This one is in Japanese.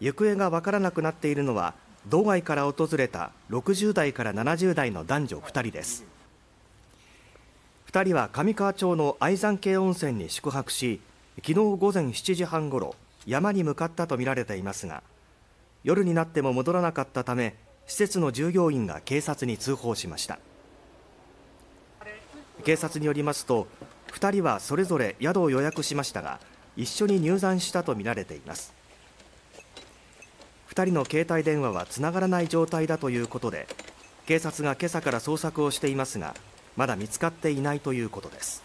行方がわからなくなっているのは道外から訪れた60代から70代の男女2人です。2人は上川町の愛山系温泉に宿泊し昨日午前7時半ごろ山に向かったとみられていますが夜になっても戻らなかったため施設の従業員が警察に通報しました。警察によりますと2人はそれぞれ宿を予約しましたが一緒に入山したとみられています。2人の携帯電話はつながらない状態だということで警察が今朝から捜索をしていますがまだ見つかっていないということです。